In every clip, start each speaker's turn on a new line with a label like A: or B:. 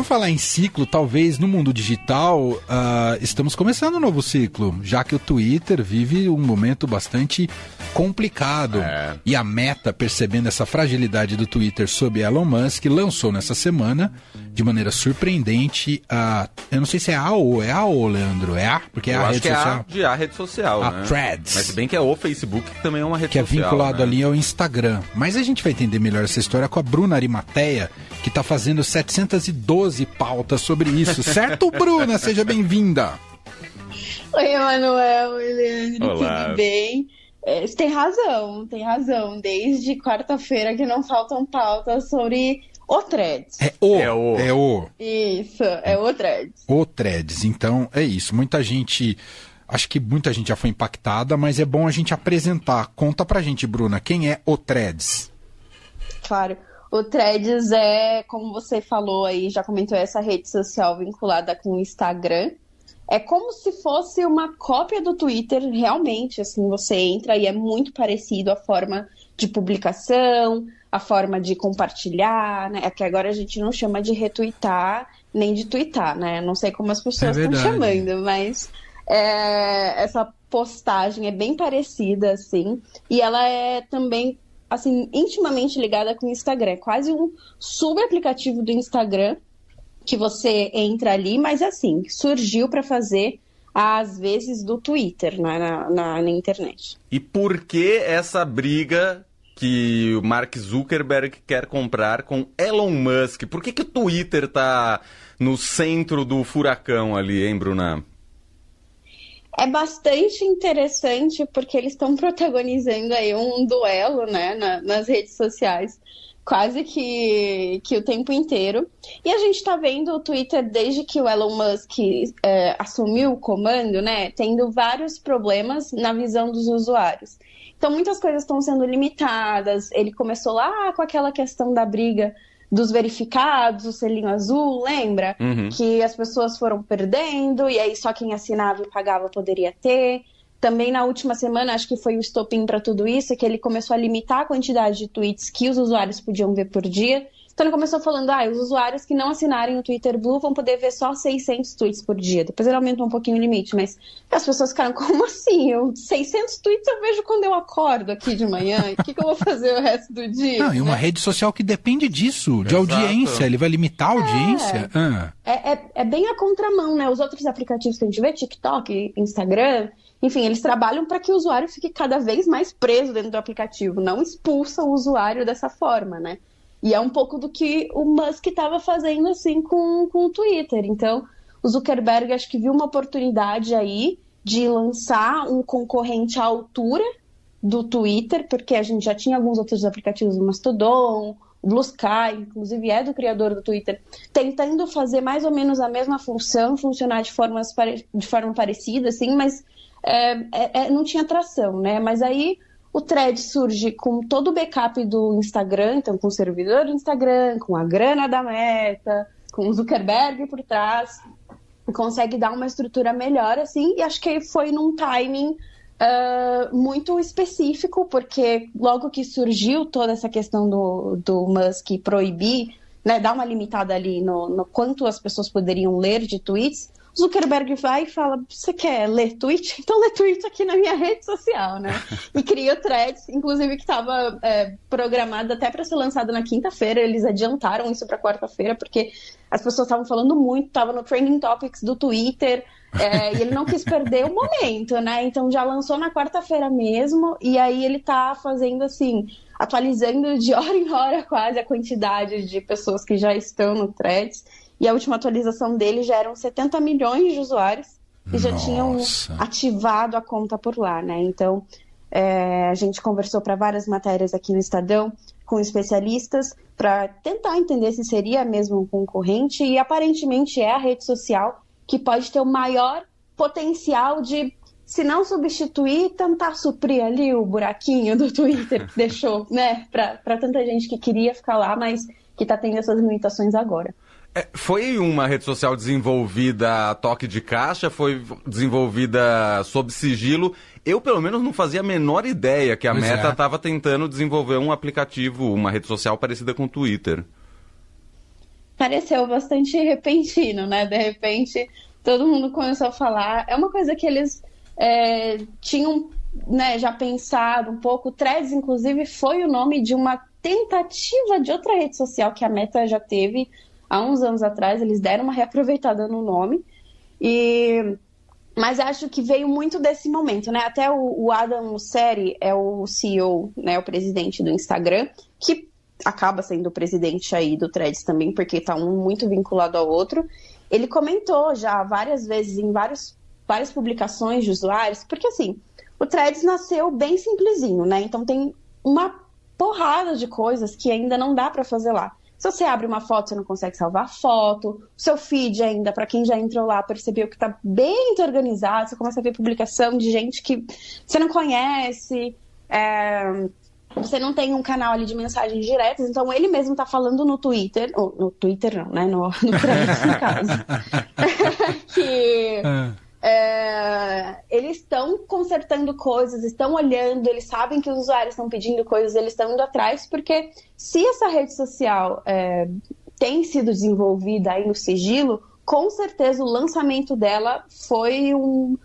A: por falar em ciclo, talvez no mundo digital uh, estamos começando um novo ciclo, já que o Twitter vive um momento bastante complicado. É. E a Meta, percebendo essa fragilidade do Twitter sob Elon Musk, lançou nessa semana, de maneira surpreendente, a. Eu não sei se é a ou é a ou, Leandro? É a? Porque é
B: eu
A: a
B: rede
A: social. É
B: a de a rede social.
A: A
B: né?
A: Threads.
B: Mas se bem que é o Facebook, que também é uma rede
A: que
B: social.
A: Que é vinculado
B: né?
A: ali ao Instagram. Mas a gente vai entender melhor essa história com a Bruna Arimateia, que está fazendo 712 pautas sobre isso. certo, Bruna? Seja bem-vinda.
C: Oi, Emanuel, Leandro,
B: Olá.
C: tudo bem? É, você tem razão, tem razão. Desde quarta-feira que não faltam pautas sobre o Threads.
A: É o.
B: É o.
A: É o.
C: Isso, é o Threads.
A: O Threads. Então, é isso. Muita gente. Acho que muita gente já foi impactada, mas é bom a gente apresentar. Conta pra gente, Bruna, quem é o Threads?
C: Claro. O Threads é, como você falou aí, já comentou, essa rede social vinculada com o Instagram. É como se fosse uma cópia do Twitter, realmente. Assim, você entra e é muito parecido a forma de publicação, a forma de compartilhar, né? É que agora a gente não chama de retweetar nem de twittar, né? Não sei como as pessoas
A: É
C: estão chamando, mas é, essa postagem é bem parecida, assim. E ela é também, assim, intimamente ligada com o Instagram. É quase um sub-aplicativo do Instagram que você entra ali, mas assim, surgiu para fazer às vezes do Twitter né, na, na, na internet.
B: E por que essa briga que o Mark Zuckerberg quer comprar com Elon Musk? Por que, que o Twitter tá no centro do furacão ali, hein, Bruna?
C: É bastante interessante porque eles estão protagonizando aí um duelo né, na- nas redes sociais quase que, que o tempo inteiro. E a gente está vendo o Twitter desde que o Elon Musk é, assumiu o comando, né, tendo vários problemas na visão dos usuários. Então muitas coisas estão sendo limitadas. Ele começou lá com aquela questão da briga dos verificados, o selinho azul, lembra?
B: Uhum.
C: que as pessoas foram perdendo e aí só quem assinava e pagava poderia ter. Também na última semana, acho que foi o estopim para tudo isso, que ele começou a limitar a quantidade de tweets que os usuários podiam ver por dia. Então ele começou falando, ah, os usuários que não assinarem o Twitter Blue vão poder ver só 600 tweets por dia. Depois ele aumentou um pouquinho o limite, mas as pessoas ficaram, como assim? Eu, 600 tweets eu vejo quando eu acordo aqui de manhã. O que, que eu vou fazer o resto do dia?
A: Não, e uma
C: né?
A: rede social que depende disso, de
B: Exato.
A: audiência. Ele vai limitar a audiência. Ah.
C: É, é, é bem a contramão, né? Os outros aplicativos que a gente vê, TikTok, Instagram, enfim, eles trabalham para que o usuário fique cada vez mais preso dentro do aplicativo, não expulsa o usuário dessa forma, né? E é um pouco do que o Musk estava fazendo assim com, com o Twitter. Então, o Zuckerberg acho que viu uma oportunidade aí de lançar um concorrente à altura do Twitter, porque a gente já tinha alguns outros aplicativos, o Mastodon, o Blue Sky, inclusive é do criador do Twitter, tentando fazer mais ou menos a mesma função, funcionar de, formas de forma parecida, assim, mas é, é- é- não tinha tração, né? Mas aí o thread surge com todo o backup do Instagram, então com o servidor do Instagram, com a grana da meta, com o Zuckerberg por trás, consegue dar uma estrutura melhor, assim, e acho que foi num timing ah, muito específico, porque logo que surgiu toda essa questão do, do Musk proibir, né, dar uma limitada ali no, no quanto as pessoas poderiam ler de tweets, Zuckerberg vai e fala: Você quer ler tweet? Então lê tweet aqui na minha rede social, né? E cria o Threads, inclusive que estava programado até para ser lançado na quinta-feira. Eles adiantaram isso para quarta-feira, porque as pessoas estavam falando muito, estava no Trending Topics do Twitter. é, e ele não quis perder o momento, né? Então já lançou na quarta-feira mesmo, e aí ele tá fazendo assim, atualizando de hora em hora quase a quantidade de pessoas que já estão no Threads. E a última atualização dele já eram 70 milhões de usuários que já tinham
A: Nossa.
C: ativado a conta por lá, né? Então é, a gente conversou para várias matérias aqui no Estadão com especialistas para tentar entender se seria mesmo um concorrente e aparentemente é a rede social que pode ter o maior potencial de, se não substituir, tentar suprir ali o buraquinho do Twitter que deixou, né, para tanta gente que queria ficar lá, mas que está tendo essas limitações agora.
B: É, foi uma rede social desenvolvida a toque de caixa? Foi desenvolvida sob sigilo? Eu, pelo menos, não fazia a menor ideia que a
A: Pois
B: Meta
A: é.
B: estava tentando desenvolver um aplicativo, uma rede social parecida com o Twitter.
C: pareceu bastante repentino, né? De repente, todo mundo começou a falar. É uma coisa que eles é, tinham né, já pensado um pouco. Threads, inclusive, foi o nome de uma tentativa de outra rede social que a Meta já teve há uns anos atrás. Eles deram uma reaproveitada no nome. E mas acho que veio muito desse momento, né? Até o, Adam Mosseri é o CEO, né, o presidente do Instagram, que acaba sendo o presidente aí do Threads também, porque está um muito vinculado ao outro. Ele comentou já várias vezes em vários, várias publicações de usuários, porque assim, o Threads nasceu bem simplesinho, né? Então tem uma porrada de coisas que ainda não dá para fazer lá. Se você abre uma foto, você não consegue salvar a foto. O seu feed ainda, para quem já entrou lá, percebeu que está bem organizado. Você começa a ver publicação de gente que você não conhece. É... Você não tem um canal ali de mensagens diretas, então ele mesmo está falando no Twitter, no Twitter não, né? No, no Threads, no caso. que é é, eles estão consertando coisas, estão olhando, eles sabem que os usuários estão pedindo coisas, eles estão indo atrás, porque se essa rede social é, tem sido desenvolvida aí no sigilo, com certeza o lançamento dela foi um,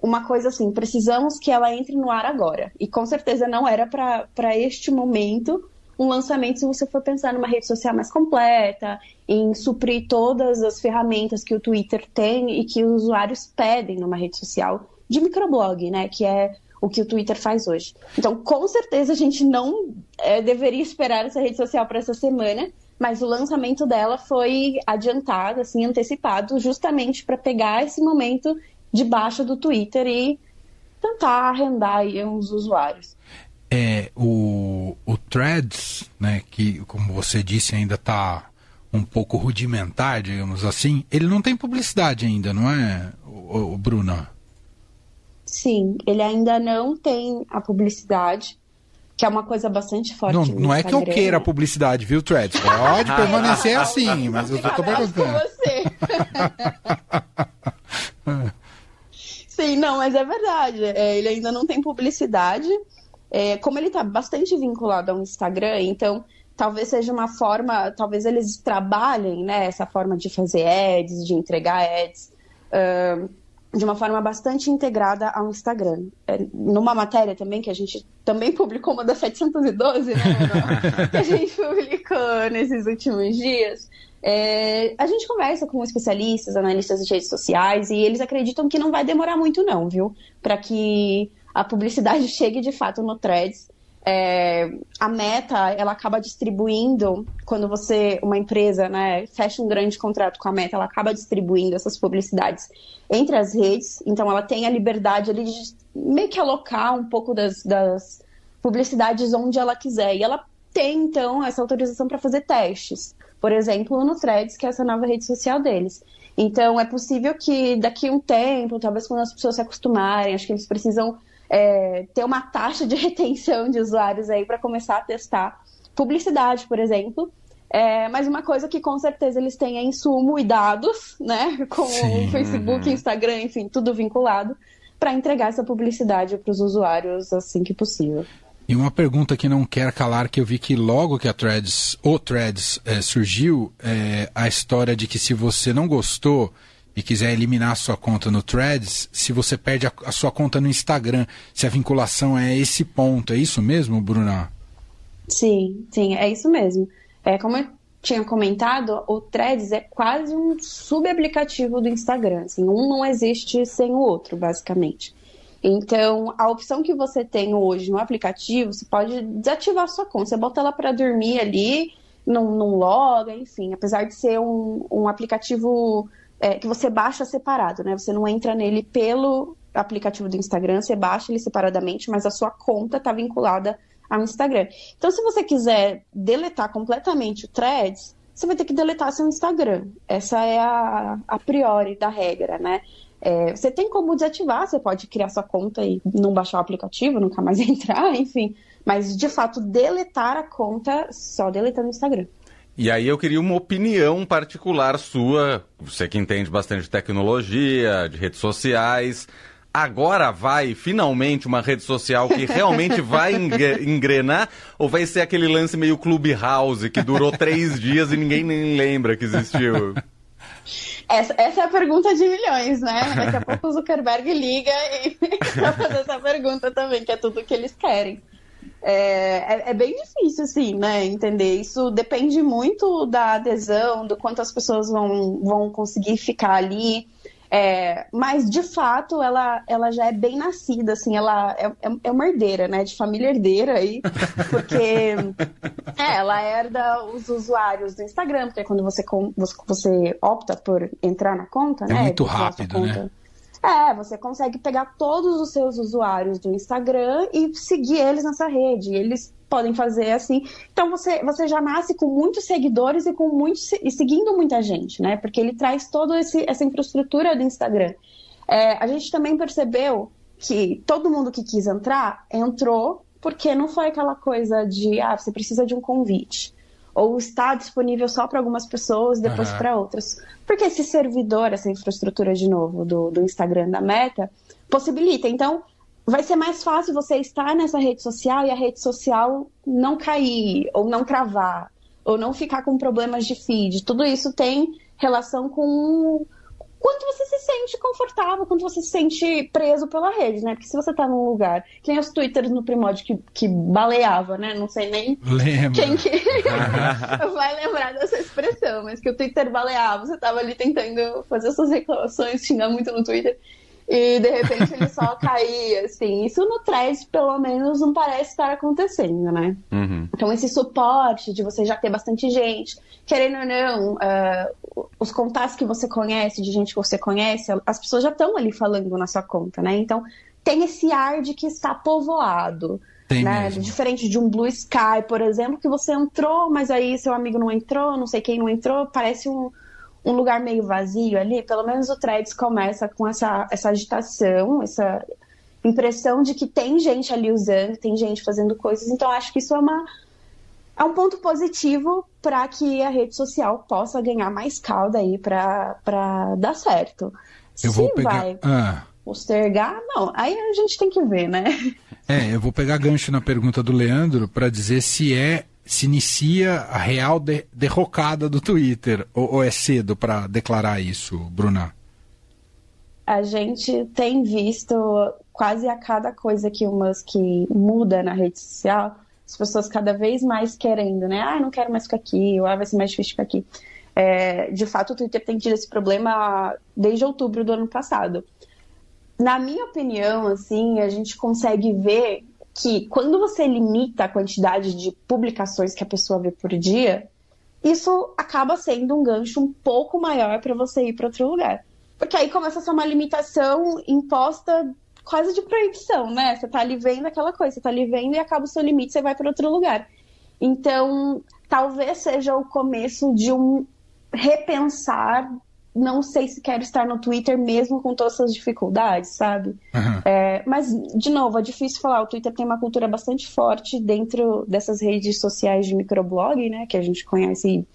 C: uma coisa assim, precisamos que ela entre no ar agora. E com certeza não era para este momento um lançamento se você for pensar numa rede social mais completa, em suprir todas as ferramentas que o Twitter tem e que os usuários pedem numa rede social de microblog, né? Que é o que o Twitter faz hoje. Então, com certeza a gente não é, deveria esperar essa rede social para essa semana, mas o lançamento dela foi adiantado, assim, antecipado, justamente para pegar esse momento de baixa do Twitter e tentar arrendar aí uns usuários.
A: É, o, Threads, né, que, como você disse, ainda está um pouco rudimentar, digamos assim, ele não tem publicidade ainda, não é, o, o Bruna?
C: Sim, ele ainda não tem a publicidade, que é uma coisa bastante forte.
A: Não, não é que eu queira a publicidade, viu, Threads? Pode permanecer assim, mas eu estou perguntando. você.
C: Sim, não, mas é verdade. É, ele ainda não tem publicidade. É, como ele está bastante vinculado ao Instagram, então talvez seja uma forma, talvez eles trabalhem né, essa forma de fazer ads, de entregar ads, uh, de uma forma bastante integrada ao Instagram. É, numa matéria também que a gente também publicou, uma das 712, né, que a gente publicou nesses últimos dias, é, a gente conversa com especialistas, analistas de redes sociais, e eles acreditam que não vai demorar muito não, viu? Para que a publicidade chegue de fato no Threads. É, a Meta, ela acaba distribuindo, quando você, uma empresa, né, fecha um grande contrato com a Meta, ela acaba distribuindo essas publicidades entre as redes, então ela tem a liberdade ali de meio que alocar um pouco das, das publicidades onde ela quiser, e ela tem, então, essa autorização para fazer testes, por exemplo, no Threads, que é essa nova rede social deles. Então, é possível que daqui a um tempo, talvez quando as pessoas se acostumarem, acho que eles precisam é, ter uma taxa de retenção de usuários aí para começar a testar publicidade, por exemplo. É, mas uma coisa que com certeza eles têm é insumo e dados, né? Com Sim. o Facebook, Instagram, enfim, tudo vinculado, para entregar essa publicidade para os usuários assim que possível.
A: E uma pergunta que não quer calar, que eu vi que logo que a Threads, o Threads é, surgiu, é a história de que se você não gostou e quiser eliminar a sua conta no Threads, se você perde a, a, sua conta no Instagram, se a vinculação é esse ponto, é isso mesmo, Bruna?
C: Sim, sim, é isso mesmo. É, como eu tinha comentado, o Threads é quase um subaplicativo do Instagram. Assim, um não existe sem o outro, basicamente. Então, a opção que você tem hoje no aplicativo, você pode desativar a sua conta. Você bota ela para dormir ali, não, não loga, enfim. Apesar de ser um, um aplicativo é, que você baixa separado, né? Você não entra nele pelo aplicativo do Instagram, você baixa ele separadamente, mas a sua conta está vinculada ao Instagram. Então, se você quiser deletar completamente o Threads, você vai ter que deletar seu Instagram. Essa é a, a priori da regra, né? É, você tem como desativar, você pode criar sua conta e não baixar o aplicativo, nunca mais entrar, enfim. Mas, de fato, deletar a conta, só deletando o Instagram.
B: E aí eu queria uma opinião particular sua, você que entende bastante de tecnologia, de redes sociais. agora vai finalmente uma rede social que realmente vai engrenar? Ou vai ser aquele lance meio Clubhouse que durou três dias e ninguém nem lembra que existiu?
C: Essa, essa, é a pergunta de milhões, né? Daqui a pouco o Zuckerberg liga e vai fazer essa pergunta também, que é tudo que eles querem. É, é, é, bem difícil, assim, né? Entender. Isso depende muito da adesão, do quanto as pessoas vão, vão conseguir ficar ali. É, mas, de fato, ela, ela já é bem nascida, assim, ela é, é, é uma herdeira, né? De família herdeira aí, porque é, ela herda os usuários do Instagram, porque quando você, você opta por entrar na conta,
A: é
C: né?
A: muito rápido, né?
C: É, você consegue pegar todos os seus usuários do Instagram e seguir eles nessa rede. Eles podem fazer assim. Então você, você já nasce com muitos seguidores e com muitos e seguindo muita gente, né? Porque ele traz toda essa infraestrutura do Instagram. É, a gente também percebeu que todo mundo que quis entrar entrou porque não foi aquela coisa de ah, você precisa de um convite ou está disponível só para algumas pessoas depois uhum. para outras. Porque esse servidor, essa infraestrutura de novo do, do Instagram da Meta, possibilita. Então, vai ser mais fácil você estar nessa rede social e a rede social não cair, ou não travar, ou não ficar com problemas de feed. Tudo isso tem relação com quanto você se sente confortável, quanto você se sente preso pela rede, né? Porque se você tá num lugar, que nem os twitters no Primórdio que, que baleava, né? Não sei nem
A: Lembra.
C: quem que vai lembrar dessa expressão, mas que o Twitter baleava, você tava ali tentando fazer suas reclamações, xingar muito no Twitter e de repente ele só caía, assim. Isso no thread, pelo menos, não parece estar acontecendo, né? Uhum. Então, esse suporte de você já ter bastante gente, querendo ou não, uh, os contatos que você conhece, de gente que você conhece, as pessoas já estão ali falando na sua conta, né? Então, tem esse ar de que está povoado. Né? Diferente de um Blue Sky, por exemplo, que você entrou, mas aí seu amigo não entrou, não sei quem não entrou, parece um, um lugar meio vazio ali, pelo menos o Threads começa com essa, essa agitação, essa impressão de que tem gente ali usando, tem gente fazendo coisas. Então, acho que isso é uma é um ponto positivo para que a rede social possa ganhar mais calda aí para dar certo.
A: Eu
C: Se
A: vou pegar...
C: vai
A: ah.
C: postergar, não. Aí a gente tem que ver, né?
A: É, eu vou pegar gancho na pergunta do Leandro para dizer se é se inicia a real de, derrocada do Twitter? Ou, ou é cedo para declarar isso, Bruna?
C: A gente tem visto quase a cada coisa que o Musk muda na rede social, as pessoas cada vez mais querendo, né? Ah, não quero mais ficar aqui, ou ah, vai ser mais difícil ficar aqui. É, de fato, o Twitter tem tido esse problema desde outubro do ano passado. Na minha opinião, assim, a gente consegue ver que quando você limita a quantidade de publicações que a pessoa vê por dia, isso acaba sendo um gancho um pouco maior para você ir para outro lugar. Porque aí começa a ser uma limitação imposta quase de proibição, né? Você tá ali vendo aquela coisa, você tá ali vendo e acaba o seu limite, você vai para outro lugar. Então, talvez seja o começo de um repensar não sei se quero estar no Twitter mesmo com todas essas dificuldades, sabe? Uhum. É, mas, de novo, é difícil falar. O Twitter tem uma cultura bastante forte dentro dessas redes sociais de microblog, né? Que a gente conhece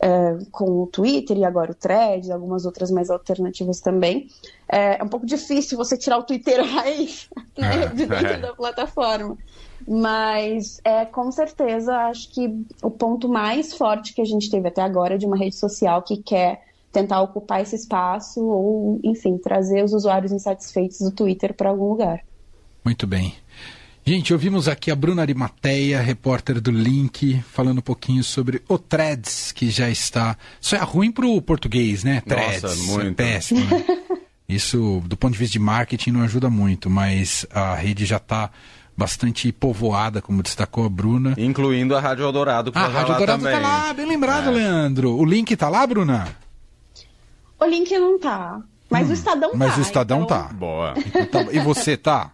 C: é, com o Twitter e agora o Threads, algumas outras mais alternativas também. É, é um pouco difícil você tirar o Twitter raiz né, de dentro da plataforma. Mas, é, com certeza, acho que o ponto mais forte que a gente teve até agora de uma rede social que quer tentar ocupar esse espaço ou, enfim, trazer os usuários insatisfeitos do Twitter para algum lugar.
A: Muito bem. Gente, ouvimos aqui a Bruna Arimateia, repórter do Link, falando um pouquinho sobre o Threads, que já está. Isso é ruim para o português, né? Threads.
B: Nossa, muito.
A: É péssimo. Né? Isso, do ponto de vista de marketing, não ajuda muito, mas a rede já está bastante povoada, como destacou a Bruna.
B: Incluindo a Rádio Eldorado, que
A: ah, a Rádio Eldorado está lá, bem lembrado, é. Leandro. O link está lá, Bruna?
C: O link não tá. Mas hum, o Estadão
A: mas
C: tá.
A: Mas o Estadão
C: então...
A: tá.
B: Boa.
A: Então, e você tá?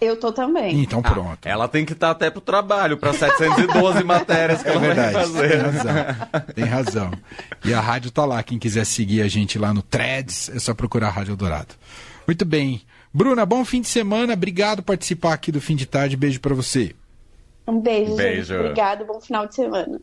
C: Eu tô também.
A: Então ah, pronto.
B: Ah, ela tem que estar tá até pro trabalho, para 712 matérias que é ela verdade, vai fazer.
A: Tem razão. Tem razão. E a rádio tá lá. Quem quiser seguir a gente lá no Threads, é só procurar a Rádio Dourado. Muito bem. Bruna, bom fim de semana. Obrigado por participar aqui do fim de tarde. Beijo para você.
C: Um beijo,
B: beijo.
C: Gente. Obrigado. Bom final de semana.